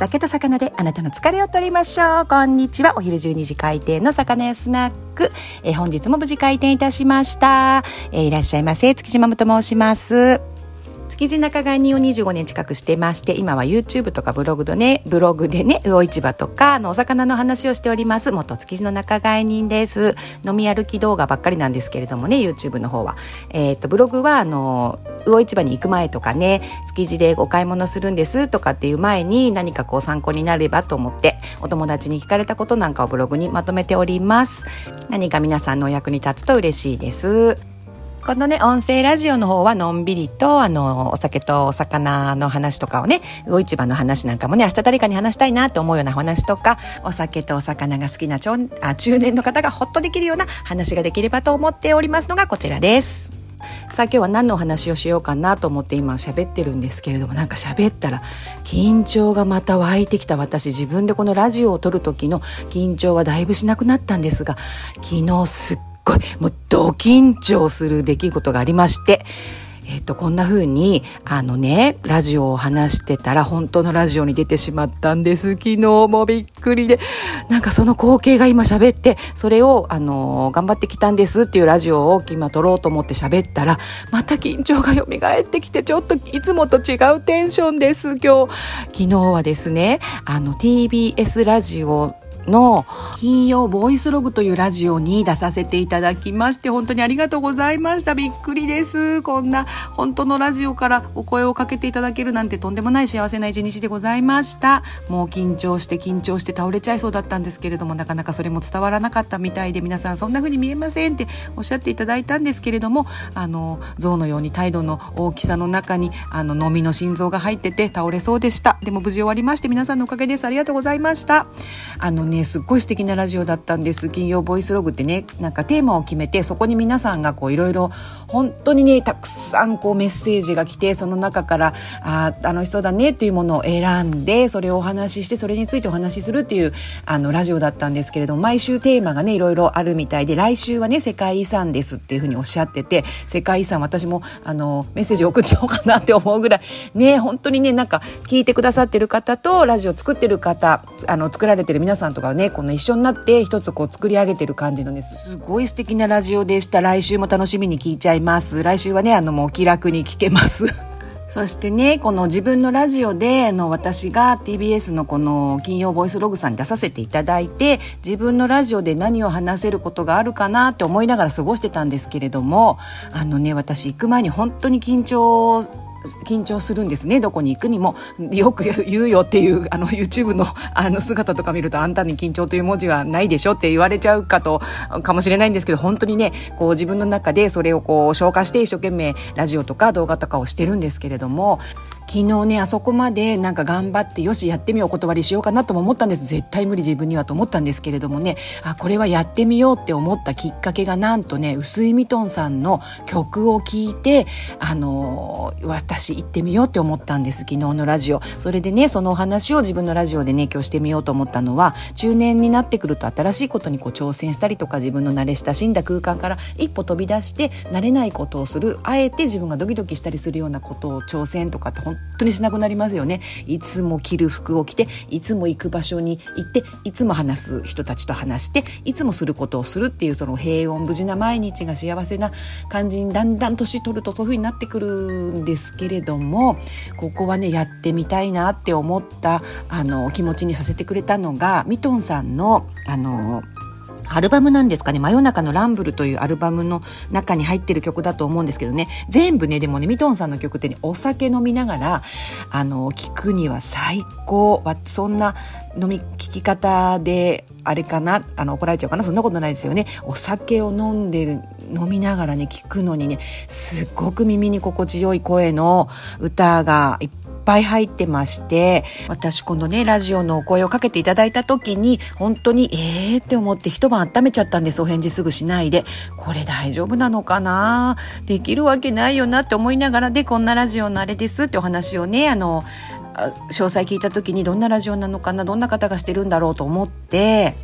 酒と魚であなたの疲れを取りましょう。こんにちは。お昼12時開店の魚屋スナック。えー、本日も無事開店いたしました。えー、いらっしゃいませ。月島もと申します。築地仲買人を25年近くしてまして今は YouTube とかブログでねブログでね魚市場とかのお魚の話をしております元築地の仲買人です。飲み歩き動画ばっかりなんですけれどもね YouTube の方は。えっ、ー、とブログはあの魚市場に行く前とかね築地でお買い物するんですとかっていう前に何かこう参考になればと思ってお友達に聞かれたことなんかをブログにまとめております。何か皆さんのお役に立つと嬉しいです。このね、音声ラジオの方はのんびりと、あの、お酒とお魚の話とかをね、魚市場の話なんかもね、明日誰かに話したいなと思うような話とか、お酒とお魚が好きな中あ中年の方がほっとできるような話ができればと思っておりますのがこちらです。さあ今日は何のお話をしようかなと思って今喋ってるんですけれどもなんか喋ったら緊張がまた湧いてきた私自分でこのラジオを撮る時の緊張はだいぶしなくなったんですが昨日すっごい、もうド緊張する出来事がありまして、えっ、と、こんな風に、あのね、ラジオを話してたら、本当のラジオに出てしまったんです。昨日もびっくりで。なんかその光景が今喋って、それを、あの頑張ってきたんですっていうラジオを今撮ろうと思って喋ったら、また緊張が蘇ってきて、ちょっといつもと違うテンションです、今日。昨日はですね、あの、TBS ラジオの金曜ボイスログというラジオに出させていただきまして本当にありがとうございました。びっくりです。こんな本当のラジオからお声をかけていただけるなんてとんでもない幸せな一日でございました。もう緊張して緊張して倒れちゃいそうだったんですけれどもなかなかそれも伝わらなかったみたいで皆さんそんな風に見えませんっておっしゃっていただいたんですけれどもあの象のように態度の大きさの中にあの飲みの心臓が入ってて倒れそうでした。でも無事終わりまして皆さんのおかげです。ありがとうございました。あのねすっごい素敵なラジオだったんです。金曜ボイスログってねなんかテーマを決めてそこに皆さんがこういろいろ本当にねたくさんこうメッセージが来てその中からあ楽しそうだねっていうものを選んでそれをお話ししてそれについてお話しするっていうあのラジオだったんですけれども毎週テーマがねいろいろあるみたいで来週はね世界遺産ですっていうふうにおっしゃってて世界遺産私もあのメッセージ送っちゃおうかなって思うぐらいね本当にねなんか聞いてくださってる方とラジオ作ってる方あの作られてる皆さんとかかねこの一緒になって一つこう作り上げてる感じのねす。ごい素敵なラジオでした。来週も楽しみに聞いちゃいます。来週はねあのもう気楽に聞けます。そしてね、この自分のラジオで、あの、私が TBS のこの金曜ボイスログさんに出させていただいて、自分のラジオで何を話せることがあるかなって思いながら過ごしてたんですけれども、あのね、私行く前に本当に緊張緊張するんですね。どこに行くにも。よく言うよっていうあの YouTube のあの姿とか見るとあんたに緊張という文字はないでしょって言われちゃうかとかもしれないんですけど本当にねこう自分の中でそれをこう消化して一生懸命ラジオとか動画とかをしてるんですけれども昨日ねあそこまでなんか頑張ってよしやってみようお断りしようかなとも思ったんです。絶対無理自分にはと思ったんですけれどもね。あこれはやってみようって思ったきっかけがなんとね薄井ミトンさんの曲を聴いてあのー、私行ってみようって思ったんです。昨日のラジオ。それでねそのお話を自分のラジオでね今日してみようと思ったのは中年になってくると新しいことにこう挑戦したりとか自分の慣れ親しんだ空間から一歩飛び出して慣れないことをするあえて自分がドキドキしたりするようなことを挑戦とかって本当にしなくなりますよね。いつも着る服を着ていつも行く場所に行っていつも話す人たちと話していつもすることをするっていうその平穏無事な毎日が幸せな感じにだんだん年取るとそういう風になってくるんですけれどもここはねやってみたいなって思ったあの気持ちにさせてくれたのがミトンさんのあのアルバムなんですかね、真夜中のランブルというアルバムの中に入ってる曲だと思うんですけどね、全部ね、でもね、ミトンさんの曲ってね、お酒飲みながら、あの、聴くには最高。そんな飲み、聴き方で、あれかな、あの、怒られちゃうかな、そんなことないですよね。お酒を飲んでる、飲みながらね、聞くのにね、すっごく耳に心地よい声の歌がいっぱい入ってまして、私このね、ラジオのお声をかけていただいた時に、本当に、えーって思って一晩温めちゃったんです。お返事すぐしないで。これ大丈夫なのかな？できるわけないよなって思いながらで、こんなラジオのあれですってお話をね、あの、詳細聞いた時にどんなラジオなのかな、どんな方がしてるんだろうと思って、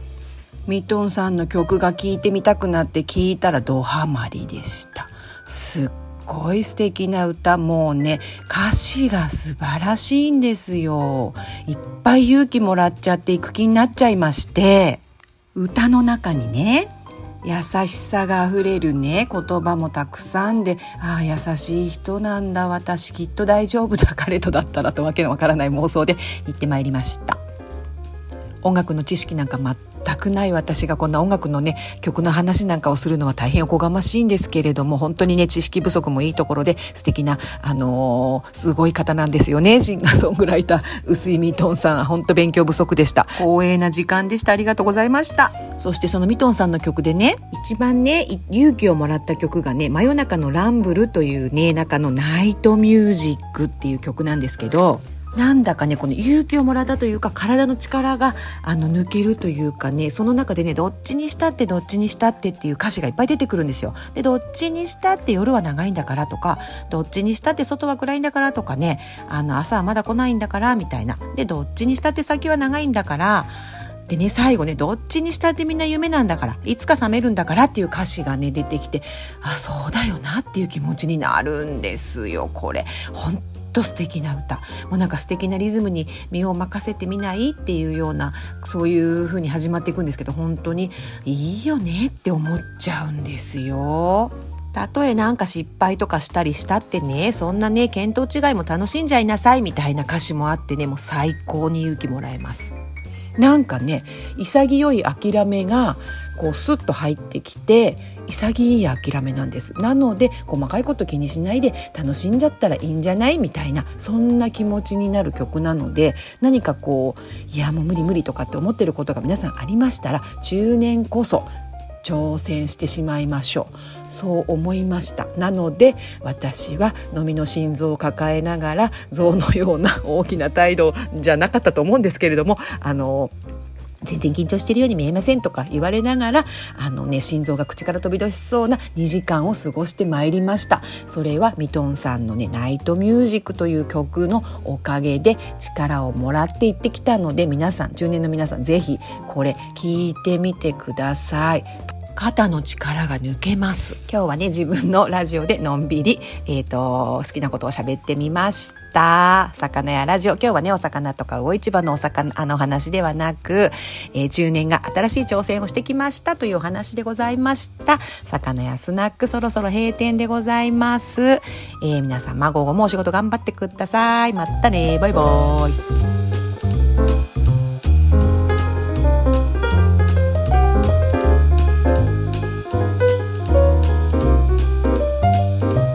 ミトンさんの曲が聴いてみたくなって聞いたらドハマりでした。すっごい素敵な歌もうね歌詞が素晴らしいんですよ。いっぱい勇気もらっちゃっていく気になっちゃいまして歌の中にね優しさがあふれるね言葉もたくさんでああ優しい人なんだ私きっと大丈夫だ彼とだったらとわけのわからない妄想で行ってまいりました。音楽の知識なんか全くない私がこんな音楽のね曲の話なんかをするのは大変おこがましいんですけれども本当にね知識不足もいいところで素敵なあのー、すごい方なんですよね。シンガーソングライター薄井ミトンさん。本当勉強不足でした。光栄な時間でした。ありがとうございました。そしてそのミトンさんの曲でね一番ね勇気をもらった曲がね真夜中のランブルというね中のナイトミュージックっていう曲なんですけどなんだかねこの勇気をもらったというか体の力があの抜けるというかねその中でねどっちにしたってどっちにしたってっていう歌詞がいっぱい出てくるんですよ。でどっちにしたって夜は長いんだからとかどっちにしたって外は暗いんだからとかねあの朝はまだ来ないんだからみたいなでどっちにしたって先は長いんだからでね、最後ね、どっちにしたってみんな夢なんだから、いつか覚めるんだからっていう歌詞がね、出てきて、あ、そうだよなっていう気持ちになるんですよ、これ。本と素敵な歌もうなんか素敵なリズムに身を任せてみないっていうようなそういう風に始まっていくんですけど本当にいいよねって思っちゃうんですよ。たとえなんか失敗とかしたりしたってね、そんなね、見当違いも楽しんじゃいなさいみたいな歌詞もあってね、もう最高に勇気もらえます。なんかね、潔い諦めがこうスッと入ってきて潔い諦めなんです。なので細かいこと気にしないで楽しんじゃったらいいんじゃないみたいなそんな気持ちになる曲なので何かこういやもう無理無理とかって思ってることが皆さんありましたら中年こそ挑戦してしまいましょう。そう思いました。なので私は飲みの心臓を抱えながら象のような大きな態度じゃなかったと思うんですけれどもあの全然緊張しているように見えませんとか言われながら、あのね、心臓が口から飛び出しそうな2時間を過ごしてまいりました。それはミトンさんのね、ナイトミュージックという曲のおかげで力をもらっていってきたので、皆さん、中年の皆さん、ぜひこれ聞いてみてください。肩の力が抜けます。今日はね、自分のラジオでのんびり、えっ、ー、と、好きなことを喋ってみました。魚やラジオ。今日はね、お魚とか魚市場のお魚、あの話ではなく、えー、10年が新しい挑戦をしてきましたというお話でございました。魚やスナック、そろそろ閉店でございます。えー、皆さん、午後もお仕事頑張ってください。またね、バイバーイ。